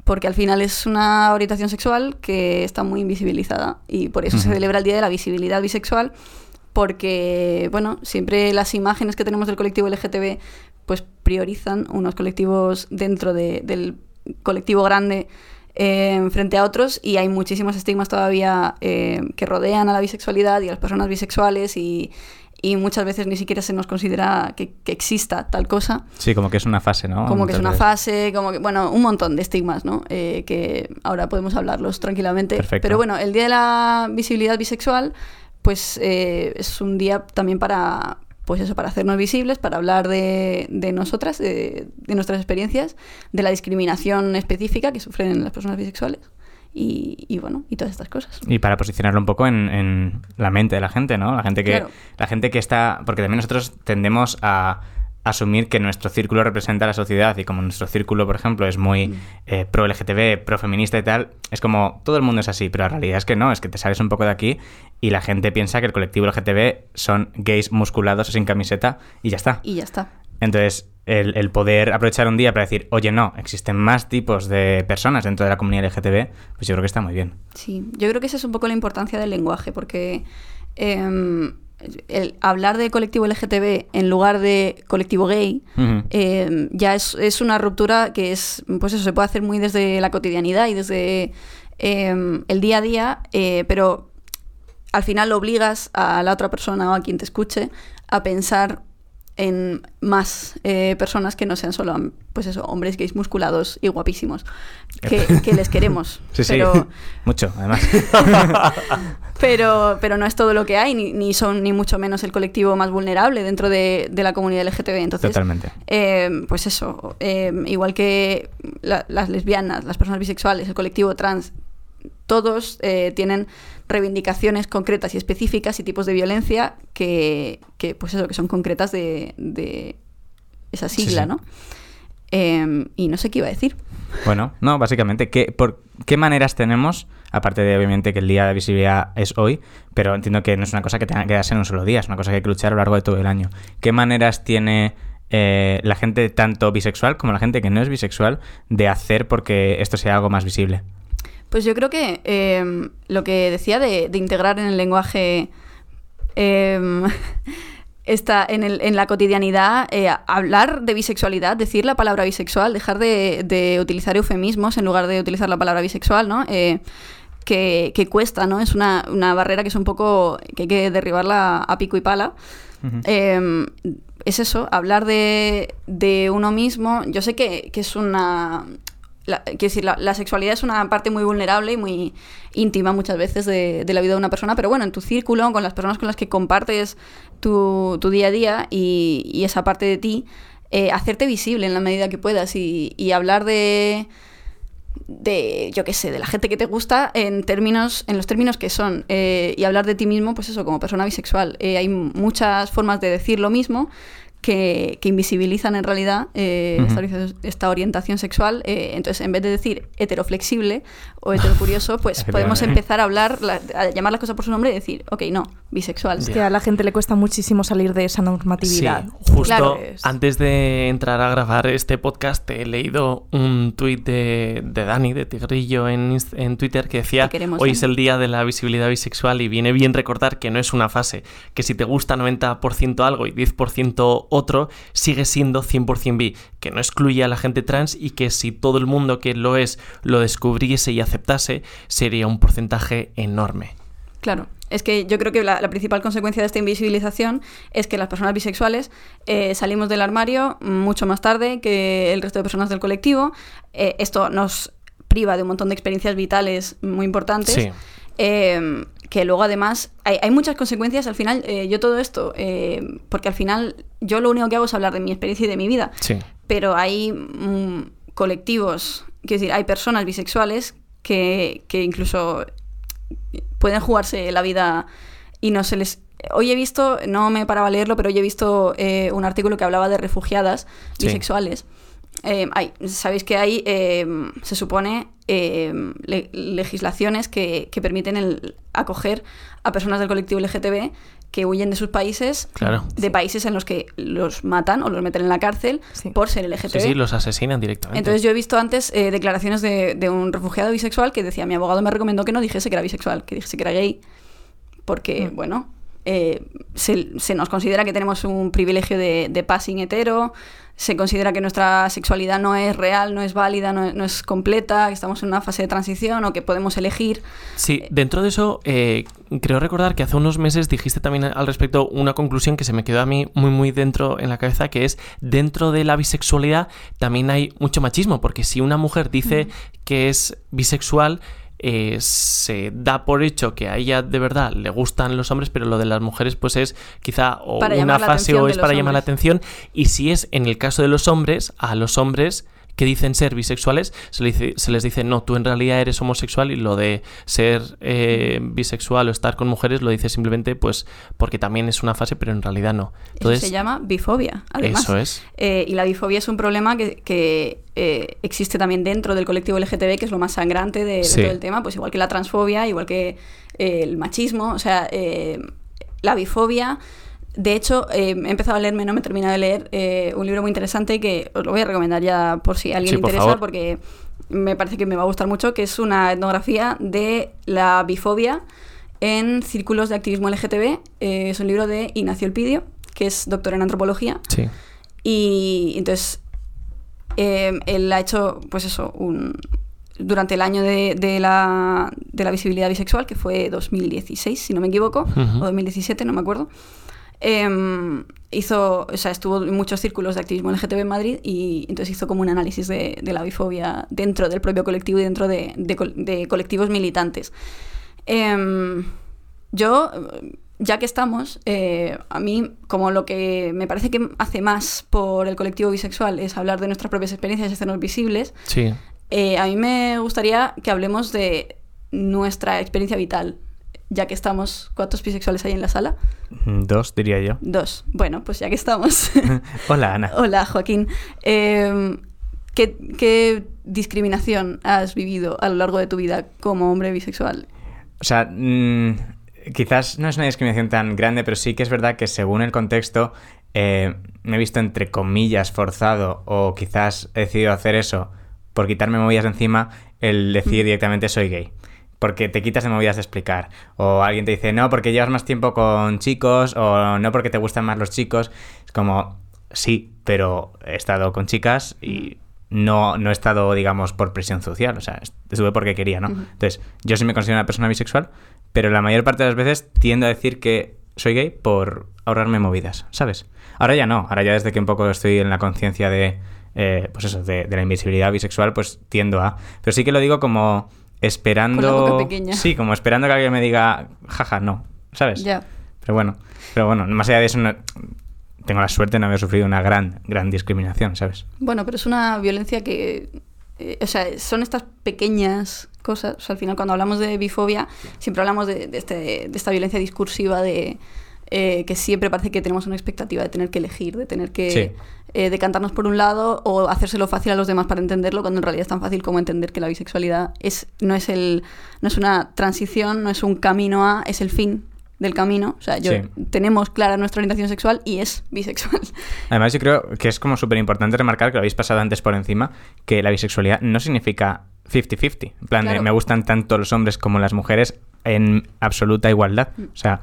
[SPEAKER 4] porque al final es una orientación sexual que está muy invisibilizada y por eso se celebra el Día de la Visibilidad Bisexual, porque, bueno, siempre las imágenes que tenemos del colectivo LGTB pues priorizan unos colectivos dentro de- del colectivo grande eh, frente a otros y hay muchísimos estigmas todavía eh, que rodean a la bisexualidad y a las personas bisexuales y, y muchas veces ni siquiera se nos considera que, que exista tal cosa.
[SPEAKER 1] Sí, como que es una fase, ¿no?
[SPEAKER 4] Como que es una fase, como que, bueno, un montón de estigmas, ¿no? Eh, que ahora podemos hablarlos tranquilamente.
[SPEAKER 1] Perfecto.
[SPEAKER 4] Pero bueno, el Día de la Visibilidad Bisexual, pues eh, es un día también para, pues eso, para hacernos visibles, para hablar de, de nosotras, de, de nuestras experiencias, de la discriminación específica que sufren las personas bisexuales y, y bueno, y todas estas cosas.
[SPEAKER 1] Y para posicionarlo un poco en, en la mente de la gente, ¿no? La gente que,
[SPEAKER 4] Claro.
[SPEAKER 1] la gente que está. Porque también nosotros tendemos a asumir que nuestro círculo representa a la sociedad y como nuestro círculo, por ejemplo, es muy eh, pro LGTB, pro feminista y tal, es como todo el mundo es así, pero la realidad es que no, es que te sales un poco de aquí y la gente piensa que el colectivo LGTB son gays musculados o sin camiseta y ya está.
[SPEAKER 4] Y ya está.
[SPEAKER 1] Entonces, el, el poder aprovechar un día para decir, oye, no, existen más tipos de personas dentro de la comunidad LGTB, pues yo creo que está muy bien.
[SPEAKER 4] Sí, yo creo que esa es un poco la importancia del lenguaje, porque em, el hablar de colectivo LGTB en lugar de colectivo gay em, ya es, es una ruptura que es, pues eso, se puede hacer muy desde la cotidianidad y desde em, el día a día, eh, pero al final obligas a la otra persona o a quien te escuche a pensar en más eh, personas que no sean solo pues eso, hombres gays musculados y guapísimos, que, que les queremos.
[SPEAKER 1] Sí, sí,
[SPEAKER 4] pero,
[SPEAKER 1] mucho, además.
[SPEAKER 4] pero, pero no es todo lo que hay, ni, ni son ni mucho menos el colectivo más vulnerable dentro de, de la comunidad LGTB. Entonces,
[SPEAKER 1] Totalmente.
[SPEAKER 4] eh, pues eso, eh, igual que la- las lesbianas, las personas bisexuales, el colectivo trans, todos eh, tienen reivindicaciones concretas y específicas y tipos de violencia que, que, pues eso, que son concretas de, de esa sigla,
[SPEAKER 1] sí.
[SPEAKER 4] ¿no? Eh, y no sé qué iba a decir.
[SPEAKER 1] Bueno, no, básicamente, ¿qué, por, ¿qué maneras tenemos? Aparte de, obviamente, que el Día de Visibilidad es hoy, pero entiendo que no es una cosa que tenga que darse en un solo día, es una cosa que hay que luchar a lo largo de todo el año. ¿Qué maneras tiene eh, la gente, tanto bisexual como la gente que no es bisexual, de hacer porque esto sea algo más visible?
[SPEAKER 4] Pues yo creo que eh, lo que decía de, de integrar en el lenguaje eh, esta, en, el- en la cotidianidad, eh, hablar de bisexualidad, decir la palabra bisexual, dejar de, de utilizar eufemismos en lugar de utilizar la palabra bisexual, ¿no? Eh, que, que cuesta, ¿no? Es una, una barrera que es un poco que hay que derribarla a pico y pala. Eh, es eso, hablar de, de uno mismo. Yo sé que, que es una. La- quiero decir, la, la sexualidad es una parte muy vulnerable y muy íntima muchas veces de, de la vida de una persona, pero bueno, en tu círculo, con las personas con las que compartes tu, tu día a día y, esa parte de ti, eh, hacerte visible en la medida que puedas y, y hablar de de, yo qué sé, de la gente que te gusta en términos, en los términos que son. eh, y hablar de ti mismo, pues eso, como persona bisexual. Eh, hay muchas formas de decir lo mismo que, que invisibilizan en realidad eh, esta, orientación- esta orientación sexual. Eh, entonces, en vez de decir heteroflexible o heterocurioso, pues podemos empezar a hablar, la- a llamar las cosas por su nombre y decir, ok, no, bisexual.
[SPEAKER 7] Es que a la gente le cuesta muchísimo salir de esa normatividad.
[SPEAKER 3] Sí, justo
[SPEAKER 4] Claro.
[SPEAKER 3] antes de entrar a grabar este podcast he leído un tuit de, de Dani, de Tigrillo, en, en Twitter que decía
[SPEAKER 4] queremos,
[SPEAKER 3] hoy
[SPEAKER 4] Dani".
[SPEAKER 3] es el día de la visibilidad bisexual y viene bien recordar que no es una fase, que si te gusta 90% algo y 10% otro, sigue siendo 100% bi, que no excluye a la gente trans y que si todo el mundo que lo es lo descubriese y aceptase, sería un porcentaje enorme.
[SPEAKER 4] Claro, es que yo creo que la, la principal consecuencia de esta invisibilización es que las personas bisexuales eh, salimos del armario mucho más tarde que el resto de personas del colectivo. Eh, esto nos priva de un montón de experiencias vitales muy importantes.
[SPEAKER 3] Sí.
[SPEAKER 4] Eh, que luego además hay, hay muchas consecuencias al final eh, yo todo esto eh, porque al final yo lo único que hago es hablar de mi experiencia y de mi vida
[SPEAKER 3] Sí.
[SPEAKER 4] pero hay mm, colectivos, quiero decir, hay personas bisexuales que, que incluso pueden jugarse la vida y no se les... Hoy he visto, no me paraba a leerlo, pero hoy he visto eh, un artículo que hablaba de refugiadas
[SPEAKER 3] Sí.
[SPEAKER 4] bisexuales. Eh, hay, Sabéis que hay, eh, se supone, eh, le- legislaciones que, que permiten el acoger a personas del colectivo LGTB que huyen de sus países,
[SPEAKER 3] Claro.
[SPEAKER 4] de países en los que los matan o los meten en la cárcel
[SPEAKER 7] Sí.
[SPEAKER 4] por ser LGTB.
[SPEAKER 3] Sí, sí, los asesinan directamente.
[SPEAKER 4] Entonces yo he visto antes eh, declaraciones de, de un refugiado bisexual que decía, mi abogado me recomendó que no dijese que era bisexual, que dijese que era gay, porque, bueno, eh, se, se nos considera que tenemos un privilegio de, de passing hetero, se considera que nuestra sexualidad no es real, no es válida, no es, no es completa, que estamos en una fase de transición o que podemos elegir.
[SPEAKER 3] Sí, dentro de eso, eh, creo recordar que hace unos meses dijiste también al respecto una conclusión que se me quedó a mí muy, muy dentro en la cabeza, que es dentro de la bisexualidad también hay mucho machismo, porque si una mujer dice que es bisexual, eh, se da por hecho que a ella de verdad le gustan los hombres, pero lo de las mujeres pues es quizá o
[SPEAKER 4] Para
[SPEAKER 3] una fase o es para llamar la atención, y si es en el caso de los hombres, a los hombres que dicen ser bisexuales, se les, dice, se les dice, no, tú en realidad eres homosexual y lo de ser eh, bisexual o estar con mujeres lo dices simplemente pues porque también es una fase, pero en realidad no. Entonces,
[SPEAKER 4] Eso se llama bifobia, además.
[SPEAKER 3] Eso es.
[SPEAKER 4] Eh, y la bifobia es un problema que, que, eh, existe también dentro del colectivo LGTB, que es lo más sangrante de, de
[SPEAKER 3] Sí.
[SPEAKER 4] todo el tema, pues igual que la transfobia, igual que eh, el machismo, o sea, eh, la bifobia. De hecho, eh, he empezado a leerme, no me he terminado de leer, eh, un libro muy interesante que os lo voy a recomendar ya por si a alguien
[SPEAKER 3] Sí,
[SPEAKER 4] le interesa, porque me parece que me va a gustar mucho, que es una etnografía de la bifobia en círculos de activismo LGTB. Eh, es un libro de Ignacio Elpidio, que es doctor en antropología.
[SPEAKER 3] Sí.
[SPEAKER 4] Y entonces eh, él ha hecho, pues eso, un, durante el año de, de la, de la visibilidad bisexual, que fue 2016, si no me equivoco,
[SPEAKER 3] Ujú.
[SPEAKER 4] o 2017, no me acuerdo. Em, hizo, o sea, estuvo en muchos círculos de activismo LGTB en Madrid y entonces hizo como un análisis de, de la bifobia dentro del propio colectivo y dentro de, de col- de colectivos militantes. Em, yo, ya que estamos, eh, a mí como lo que me parece que hace más por el colectivo bisexual es hablar de nuestras propias experiencias y hacernos visibles,
[SPEAKER 3] Sí.
[SPEAKER 4] eh, a mí me gustaría que hablemos de nuestra experiencia vital, ya que estamos, ¿cuántos bisexuales hay en la sala?
[SPEAKER 1] Mm, Dos, diría yo.
[SPEAKER 4] Dos. Bueno, pues ya que estamos.
[SPEAKER 1] Hola, Ana.
[SPEAKER 4] Hola, Joaquín. Eh, ¿qué, qué discriminación has vivido a lo largo de tu vida como hombre bisexual?
[SPEAKER 1] O sea, mm, quizás no es una discriminación tan grande, pero sí que es verdad que según el contexto eh, me he visto entre comillas forzado o quizás he decidido hacer eso por quitarme movidas de encima el decir directamente soy gay. Porque te quitas de movidas de explicar. O alguien te dice, no, porque llevas más tiempo con chicos, o no porque te gustan más los chicos. Es como, sí, pero he estado con chicas y no, no he estado, digamos, por presión social. O sea, estuve porque quería, ¿no? Entonces, yo sí me considero una persona bisexual, pero la mayor parte de las veces tiendo a decir que soy gay por ahorrarme movidas, ¿sabes? Ahora ya no, ahora ya desde que un poco estoy en la conciencia de, eh, pues eso, de, de la invisibilidad bisexual, pues tiendo a... Pero sí que lo digo como esperando...
[SPEAKER 4] Con la boca pequeña.
[SPEAKER 1] Sí, como esperando que alguien me diga, jaja, no, ¿sabes?
[SPEAKER 4] Ya.
[SPEAKER 1] Pero bueno, pero bueno, más allá de eso, no- tengo la suerte de no haber sufrido una gran, gran discriminación, ¿sabes?
[SPEAKER 4] Bueno, pero es una violencia que... eh, o sea, son estas pequeñas cosas. O sea, al final cuando hablamos de bifobia, siempre hablamos de, de este, de esta violencia discursiva de... eh, que siempre parece que tenemos una expectativa de tener que elegir, de tener que
[SPEAKER 1] Sí.
[SPEAKER 4] eh, decantarnos por un lado o hacérselo fácil a los demás para entenderlo, cuando en realidad es tan fácil como entender que la bisexualidad es, no, es el, no es una transición, no es un camino a, es el fin del camino. O sea, yo
[SPEAKER 1] Sí.
[SPEAKER 4] tenemos clara nuestra orientación sexual y es bisexual.
[SPEAKER 1] Además, yo creo que es como súper importante remarcar, que lo habéis pasado antes por encima, que la bisexualidad no significa 50-50. En plan, de me gustan tanto los hombres como las mujeres en absoluta igualdad.
[SPEAKER 4] Mm.
[SPEAKER 1] O sea,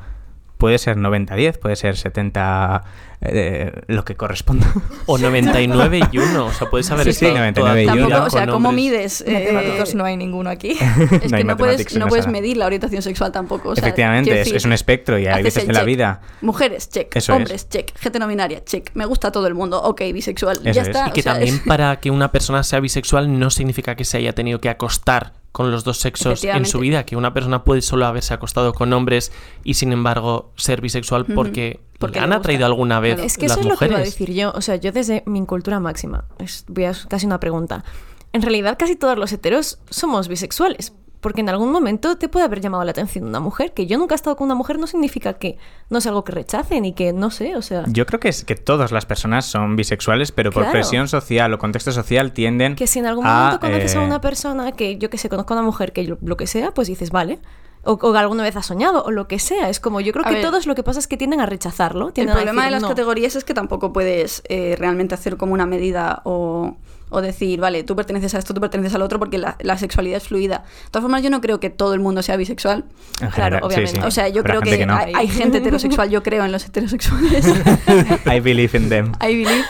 [SPEAKER 1] puede ser 90-10, puede ser 70 eh, lo que corresponda.
[SPEAKER 3] O 99 y 1. O sea, puedes haber
[SPEAKER 1] Sí, sí,
[SPEAKER 3] estado
[SPEAKER 1] 99 y
[SPEAKER 4] Tampoco, o sea, ¿cómo
[SPEAKER 3] hombres.
[SPEAKER 4] mides? eh,
[SPEAKER 7] Matemáticos no hay ninguno aquí.
[SPEAKER 4] Es
[SPEAKER 1] No
[SPEAKER 4] que no puedes, no puedes medir la orientación sexual tampoco. o sea,
[SPEAKER 1] Efectivamente, es, un espectro y hay veces en la vida.
[SPEAKER 4] Mujeres, check.
[SPEAKER 1] Eso es.
[SPEAKER 4] Hombres, check. Heterominaria, check. Me gusta todo el mundo. Ok, bisexual.
[SPEAKER 1] Eso
[SPEAKER 4] ya
[SPEAKER 1] es.
[SPEAKER 4] está.
[SPEAKER 3] Y que
[SPEAKER 4] o sea,
[SPEAKER 3] también
[SPEAKER 4] es-
[SPEAKER 3] para que una persona sea bisexual no significa que se haya tenido que acostar con los dos sexos en su vida, que una persona puede solo haberse acostado con hombres y sin embargo ser bisexual porque,
[SPEAKER 4] Porque
[SPEAKER 3] le han
[SPEAKER 4] le gusta.
[SPEAKER 3] atraído alguna vez
[SPEAKER 2] Es que
[SPEAKER 3] las
[SPEAKER 2] eso es lo que iba a
[SPEAKER 3] mujeres.
[SPEAKER 2] decir yo. O sea, yo desde mi cultura máxima, es, voy a casi una pregunta. En realidad, casi todos los heteros somos bisexuales. Porque en algún momento te puede haber llamado la atención una mujer. Que yo nunca he estado con una mujer no significa que no es algo que rechacen y que no sé, o sea.
[SPEAKER 1] Yo creo que es que todas las personas son bisexuales, pero por presión social o contexto social tienden
[SPEAKER 2] Que si en algún
[SPEAKER 1] a,
[SPEAKER 2] momento conoces a
[SPEAKER 1] eh,
[SPEAKER 2] una persona que yo que sé, conozco a una mujer que lo, lo que sea, pues dices, vale. O, o alguna vez has soñado, o lo que sea. Es como, yo creo
[SPEAKER 4] A
[SPEAKER 2] que
[SPEAKER 4] ver.
[SPEAKER 2] todos lo que pasa es que tienden a rechazarlo.
[SPEAKER 4] El
[SPEAKER 2] a
[SPEAKER 4] problema de las
[SPEAKER 2] "No".
[SPEAKER 4] categorías es que tampoco puedes eh, realmente hacer como una medida o, o decir, vale, tú perteneces a esto, tú perteneces al otro, porque la, la sexualidad es fluida. De todas formas, yo no creo que todo el mundo sea bisexual.
[SPEAKER 1] En general, sí,
[SPEAKER 2] obviamente.
[SPEAKER 1] sí.
[SPEAKER 4] O sea, yo
[SPEAKER 1] Habrá
[SPEAKER 4] creo que,
[SPEAKER 1] gente que no.
[SPEAKER 4] hay, hay gente heterosexual, yo creo en los heterosexuales.
[SPEAKER 1] I believe in them.
[SPEAKER 4] I believe.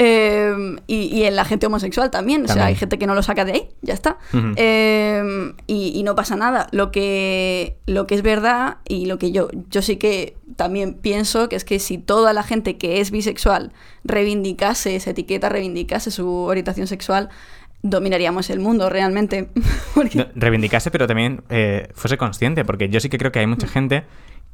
[SPEAKER 4] Eh, y, y en la gente homosexual también. O sea, hay gente que no lo saca de ahí, ya está. Eh, y, y no pasa nada. Lo que, lo que es verdad y lo que yo, yo sí que también pienso que es que si toda la gente que es bisexual reivindicase esa etiqueta, reivindicase su orientación sexual, dominaríamos el mundo realmente. Porque-
[SPEAKER 1] reivindicase, pero también eh, fuese consciente, porque yo sí que creo que hay mucha gente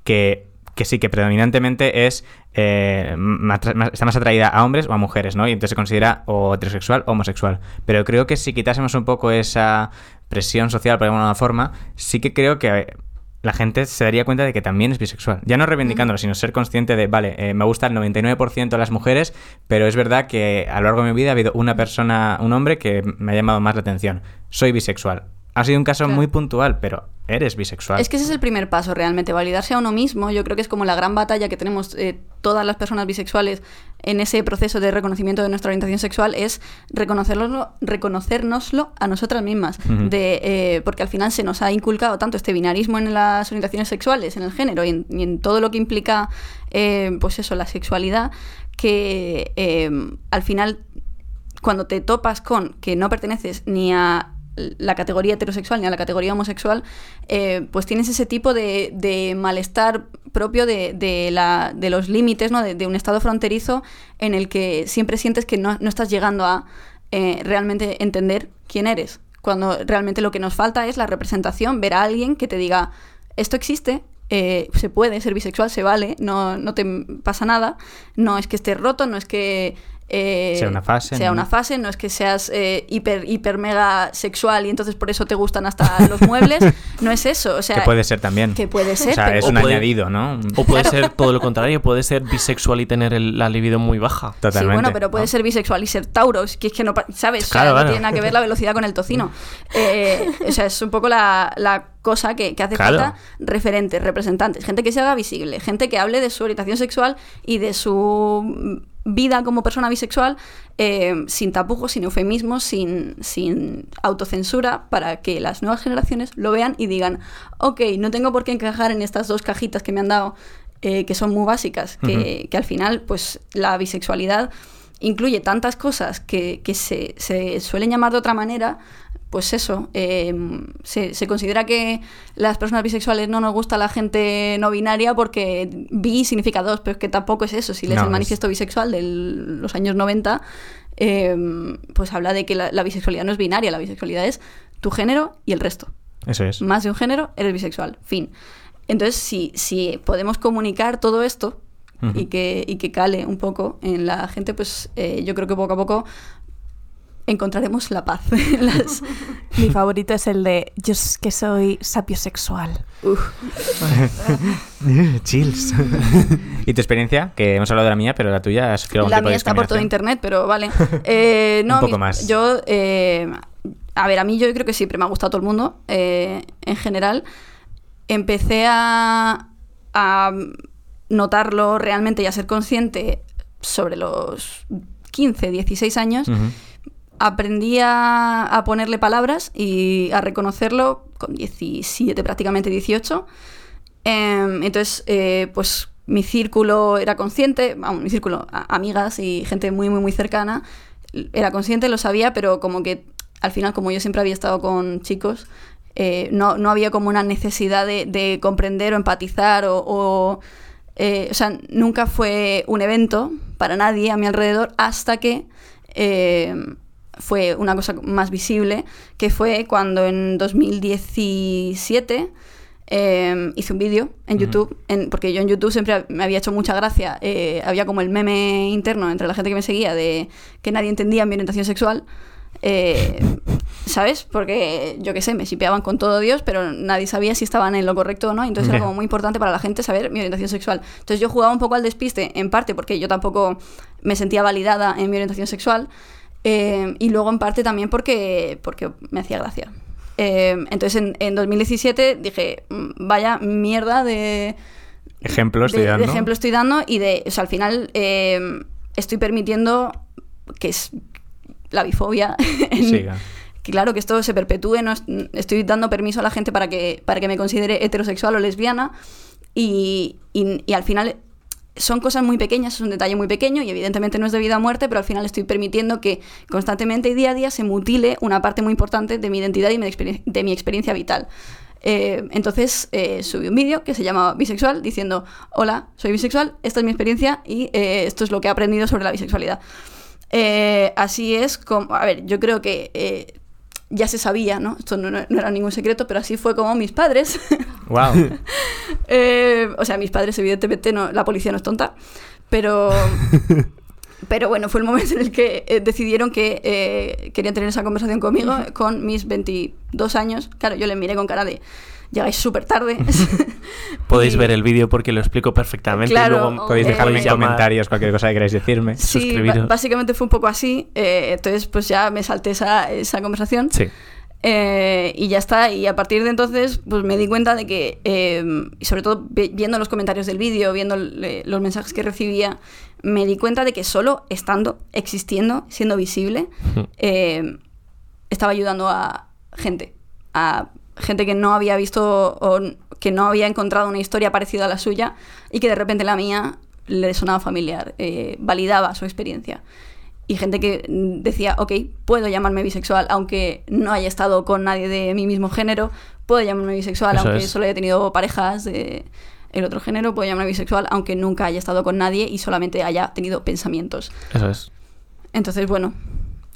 [SPEAKER 1] que, que sí, que predominantemente es eh, ma- está más atraída a hombres o a mujeres, ¿no? Y entonces se considera o heterosexual o homosexual. Pero creo que si quitásemos un poco esa presión social, por alguna forma, sí que creo que la gente se daría cuenta de que también es bisexual. Ya no reivindicándolo, sino ser consciente de, vale, eh, me gusta el 99% de las mujeres, pero es verdad que a lo largo de mi vida ha habido una persona, un hombre que me ha llamado más la atención. Soy bisexual. Ha sido un caso
[SPEAKER 4] Claro.
[SPEAKER 1] muy puntual, pero eres bisexual.
[SPEAKER 4] Es que ese es el primer paso realmente, validarse a uno mismo. Yo creo que es como la gran batalla que tenemos eh, todas las personas bisexuales en ese proceso de reconocimiento de nuestra orientación sexual, es reconocerlo, reconocérnoslo a nosotras mismas. De, eh, porque al final se nos ha inculcado tanto este binarismo en las orientaciones sexuales, en el género y en, y en todo lo que implica, eh, pues eso, la sexualidad, que al final cuando te topas con que no perteneces ni a la categoría heterosexual ni a la categoría homosexual, eh, pues tienes ese tipo de, de malestar propio de, de, la, de los límites, ¿no? De, un estado fronterizo en el que siempre sientes que no, no estás llegando a eh, realmente entender quién eres. Cuando realmente lo que nos falta es la representación, ver a alguien que te diga, esto existe, eh, se puede ser bisexual, se vale, no, no te pasa nada, no es que estés roto, no es que eh,
[SPEAKER 1] Sea una fase,
[SPEAKER 4] sea
[SPEAKER 1] ¿no?
[SPEAKER 4] una fase, no es que seas eh, hiper, hiper mega sexual y entonces por eso te gustan hasta los muebles, no es eso, o sea,
[SPEAKER 1] que puede ser también.
[SPEAKER 4] que puede ser,
[SPEAKER 1] O sea, es
[SPEAKER 3] O
[SPEAKER 1] un
[SPEAKER 3] puede-
[SPEAKER 1] añadido, ¿no?
[SPEAKER 3] O puede ser todo lo contrario, puede ser bisexual y tener el- la libido muy baja.
[SPEAKER 4] Sí,
[SPEAKER 1] Totalmente.
[SPEAKER 4] bueno, pero puede
[SPEAKER 1] ¿no?
[SPEAKER 4] ser bisexual y ser Tauros, que es que no, ¿sabes? O sea,
[SPEAKER 3] Claro,
[SPEAKER 4] no
[SPEAKER 3] claro.
[SPEAKER 4] tiene nada que ver la velocidad con el tocino. Eh, o sea, es un poco la, la cosa que, que hace
[SPEAKER 3] Claro.
[SPEAKER 4] falta referentes, representantes, gente que se haga visible, gente que hable de su orientación sexual y de su vida como persona bisexual eh, sin tapujos, sin eufemismos, sin, sin autocensura, para que las nuevas generaciones lo vean y digan, ok, no tengo por qué encajar en estas dos cajitas que me han dado, eh, que son muy básicas, que, que al final, pues la bisexualidad incluye tantas cosas que, que se, se suelen llamar de otra manera, pues eso, eh, se, se considera que las personas bisexuales no nos gusta la gente no binaria porque bi significa dos, pero es que tampoco es eso. Si lees
[SPEAKER 1] No,
[SPEAKER 4] el
[SPEAKER 1] es-
[SPEAKER 4] manifiesto bisexual de los años 90, eh, pues habla de que la, la bisexualidad no es binaria, la bisexualidad es tu género y el resto.
[SPEAKER 1] Eso es.
[SPEAKER 4] Más de un género, eres bisexual. Fin. Entonces, si, si podemos comunicar todo esto y, que, y que cale un poco en la gente, pues eh, yo creo que poco a poco encontraremos la paz. las-
[SPEAKER 7] Mi favorito es el de yo es que soy sapiosexual.
[SPEAKER 1] Chills. ¿Y tu experiencia? Que hemos hablado de la mía, pero la tuya algún
[SPEAKER 4] La mía está por todo internet, pero vale. Eh, no,
[SPEAKER 1] Un poco más.
[SPEAKER 4] Yo, eh, a ver, a mí yo creo que siempre me ha gustado todo el mundo, eh, en general. Empecé a, a notarlo realmente y a ser consciente sobre los 15, 16 años. Aprendí a, ponerle palabras y a reconocerlo con 17, prácticamente 18. Em, entonces, eh, pues mi círculo era consciente, mi círculo, amigas y gente muy, muy, muy cercana, era consciente, lo sabía, pero como que al final, como yo siempre había estado con chicos, eh, no, no había como una necesidad de, de comprender o empatizar o... eh, o sea, nunca fue un evento para nadie a mi alrededor hasta que fue una cosa más visible, que fue cuando en 2017 eh, hice un vídeo en. YouTube, en- porque yo en YouTube siempre me había hecho mucha gracia, eh, había como el meme interno entre la gente que me seguía de que nadie entendía mi orientación sexual. eh, ¿Sabes? Porque yo qué sé, me shipeaban con todo Dios, pero nadie sabía si estaban en lo correcto o no. Entonces era como muy importante para la gente saber mi orientación sexual. Entonces yo jugaba un poco al despiste, en parte porque yo tampoco me sentía validada en mi orientación sexual. Eh, y luego en parte también porque, porque me hacía gracia. Eh, entonces en, en 2017 dije, "Mm, vaya mierda de,
[SPEAKER 1] Ejemplo estoy
[SPEAKER 4] de, de
[SPEAKER 1] dando.
[SPEAKER 4] ejemplo estoy dando y de, o sea, al final eh, estoy permitiendo que es la bifobia. en-
[SPEAKER 1] Siga.
[SPEAKER 4] claro, que esto se perpetúe, no es- estoy dando permiso a la gente para que, para que me considere heterosexual o lesbiana y, y- y al final son cosas muy pequeñas, es un detalle muy pequeño y evidentemente no es de vida o muerte, pero al final estoy permitiendo que constantemente y día a día se mutile una parte muy importante de mi identidad y de mi experiencia vital. Eh, entonces eh, subí un vídeo que se llama Bisexual diciendo, hola, soy bisexual, esta es mi experiencia y eh, esto es lo que he aprendido sobre la bisexualidad. Así es como, a ver, yo creo que ya se sabía, ¿no? Esto no, no- era ningún secreto, pero así fue como mis padres,
[SPEAKER 1] Wow.
[SPEAKER 4] eh, o sea, mis padres evidentemente no, la policía no es tonta, pero... Pero bueno, fue el momento en el que eh, decidieron que eh, querían tener esa conversación conmigo con mis 22 años. Claro, yo les miré con cara de, llegáis súper tarde.
[SPEAKER 3] Podéis
[SPEAKER 4] Y-
[SPEAKER 3] ver el vídeo porque lo explico perfectamente.
[SPEAKER 4] Claro,
[SPEAKER 3] y luego
[SPEAKER 1] Podéis
[SPEAKER 4] Eh,
[SPEAKER 1] dejarme en
[SPEAKER 3] llamar.
[SPEAKER 1] comentarios cualquier cosa que queráis decirme.
[SPEAKER 4] Sí,
[SPEAKER 3] suscribiros.
[SPEAKER 4] básicamente fue un poco así. eh, entonces, pues ya me salté esa, esa conversación.
[SPEAKER 3] Sí.
[SPEAKER 4] Eh, y ya está. Y a partir de entonces, pues me di cuenta de que, eh, y sobre todo vi- viendo los comentarios del vídeo, viendo le- los mensajes que recibía, me di cuenta de que solo estando, existiendo, siendo visible, eh, estaba ayudando a gente. A gente que no había visto o que no había encontrado una historia parecida a la suya y que de repente la mía le sonaba familiar, eh, validaba su experiencia. y gente que decía, ok, puedo llamarme bisexual aunque no haya estado con nadie de mi mismo género, puedo llamarme bisexual
[SPEAKER 3] Eso
[SPEAKER 4] aunque
[SPEAKER 3] es.
[SPEAKER 4] solo haya tenido parejas de el otro género, puedo llamarme bisexual aunque nunca haya estado con nadie y solamente haya tenido pensamientos.
[SPEAKER 3] Eso es.
[SPEAKER 4] Entonces, bueno,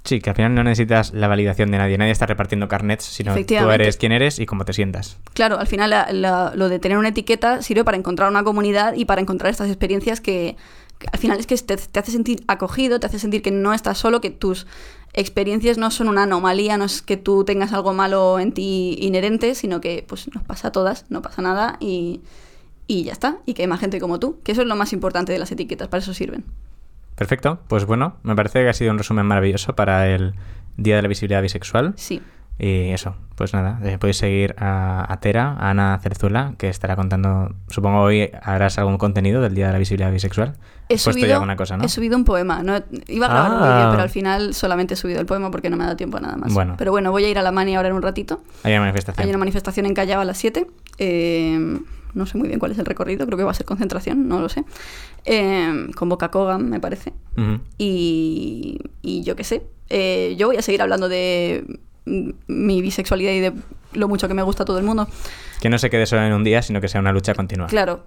[SPEAKER 1] Sí, que al final no necesitas la validación de nadie. Nadie está repartiendo carnets, sino tú eres quien eres y cómo te sientas.
[SPEAKER 4] claro, al final la- la- lo de tener una etiqueta sirve para encontrar una comunidad y para encontrar estas experiencias que, que al final es que te, te hace sentir acogido, te hace sentir que no estás solo, que tus experiencias no son una anomalía, no es que tú tengas algo malo en ti inherente, sino que pues nos pasa a todas, no pasa nada y, y ya está, y que hay más gente como tú, que eso es lo más importante de las etiquetas, para eso sirven.
[SPEAKER 1] Perfecto. Pues bueno, me parece que ha sido un resumen maravilloso para el Día de la Visibilidad Bisexual.
[SPEAKER 4] Sí.
[SPEAKER 1] Y eso, pues nada, eh, podéis seguir a, a Tera, a Ana Cerzuela, que estará contando, supongo hoy harás algún contenido del Día de la Visibilidad Bisexual.
[SPEAKER 4] He
[SPEAKER 1] puesto
[SPEAKER 4] subido,
[SPEAKER 1] ya alguna cosa, ¿no?
[SPEAKER 4] he subido un poema. No, iba a grabar un
[SPEAKER 1] Ah.
[SPEAKER 4] vídeo, pero al final solamente he subido el poema porque no me ha dado tiempo a nada más.
[SPEAKER 1] Bueno.
[SPEAKER 4] Pero bueno, voy a ir a la Mani ahora en un ratito.
[SPEAKER 1] Hay una manifestación.
[SPEAKER 4] Hay una manifestación en Callao a las 7. Eh, no sé muy bien cuál es el recorrido, creo que va a ser concentración, no lo sé. Eh, convoca Kogan, me parece. Y, y yo qué sé. Eh, yo voy a seguir hablando de mi bisexualidad y de lo mucho que me gusta a todo el mundo.
[SPEAKER 1] Que no se quede solo en un día, sino que sea una lucha continua.
[SPEAKER 4] Claro.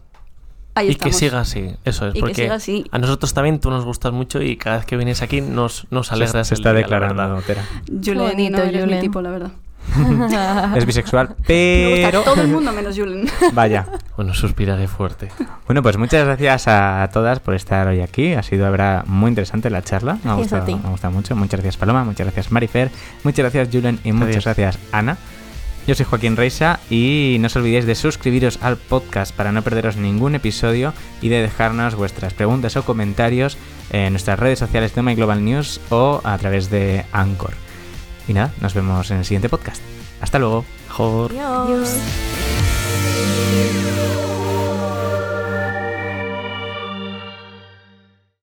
[SPEAKER 4] Ahí
[SPEAKER 3] y
[SPEAKER 4] estamos.
[SPEAKER 3] que siga así, eso es,
[SPEAKER 4] Y que
[SPEAKER 3] porque
[SPEAKER 4] siga así.
[SPEAKER 3] a nosotros también tú nos gustas mucho y cada vez que vienes aquí nos, nos alegras
[SPEAKER 1] se está
[SPEAKER 3] día,
[SPEAKER 1] declarando,
[SPEAKER 3] verdad.
[SPEAKER 1] Tera.
[SPEAKER 4] Julen,
[SPEAKER 2] bonito,
[SPEAKER 4] no eres mi
[SPEAKER 2] Julen.
[SPEAKER 4] tipo, la verdad.
[SPEAKER 1] Es bisexual,
[SPEAKER 4] Me gusta
[SPEAKER 1] pero...
[SPEAKER 4] todo el mundo menos Julen.
[SPEAKER 1] Vaya.
[SPEAKER 3] Bueno, suspiraré fuerte.
[SPEAKER 1] Bueno, pues muchas gracias a todas por estar hoy aquí. Ha sido, habrá muy interesante la charla. Me ha,
[SPEAKER 2] Gracias a
[SPEAKER 1] gustado,
[SPEAKER 2] ti.
[SPEAKER 1] me ha gustado mucho. Muchas gracias, Paloma. Muchas gracias, Marifer. Muchas gracias, Julen. Y muchas gracias, Ana. Yo soy Joaquín Reisa y no os olvidéis de suscribiros al podcast para no perderos ningún episodio y de dejarnos vuestras preguntas o comentarios en nuestras redes sociales de My Global News o a través de Anchor. Y nada, nos vemos en el siguiente podcast. Hasta luego.
[SPEAKER 3] Mejor.
[SPEAKER 2] Adiós.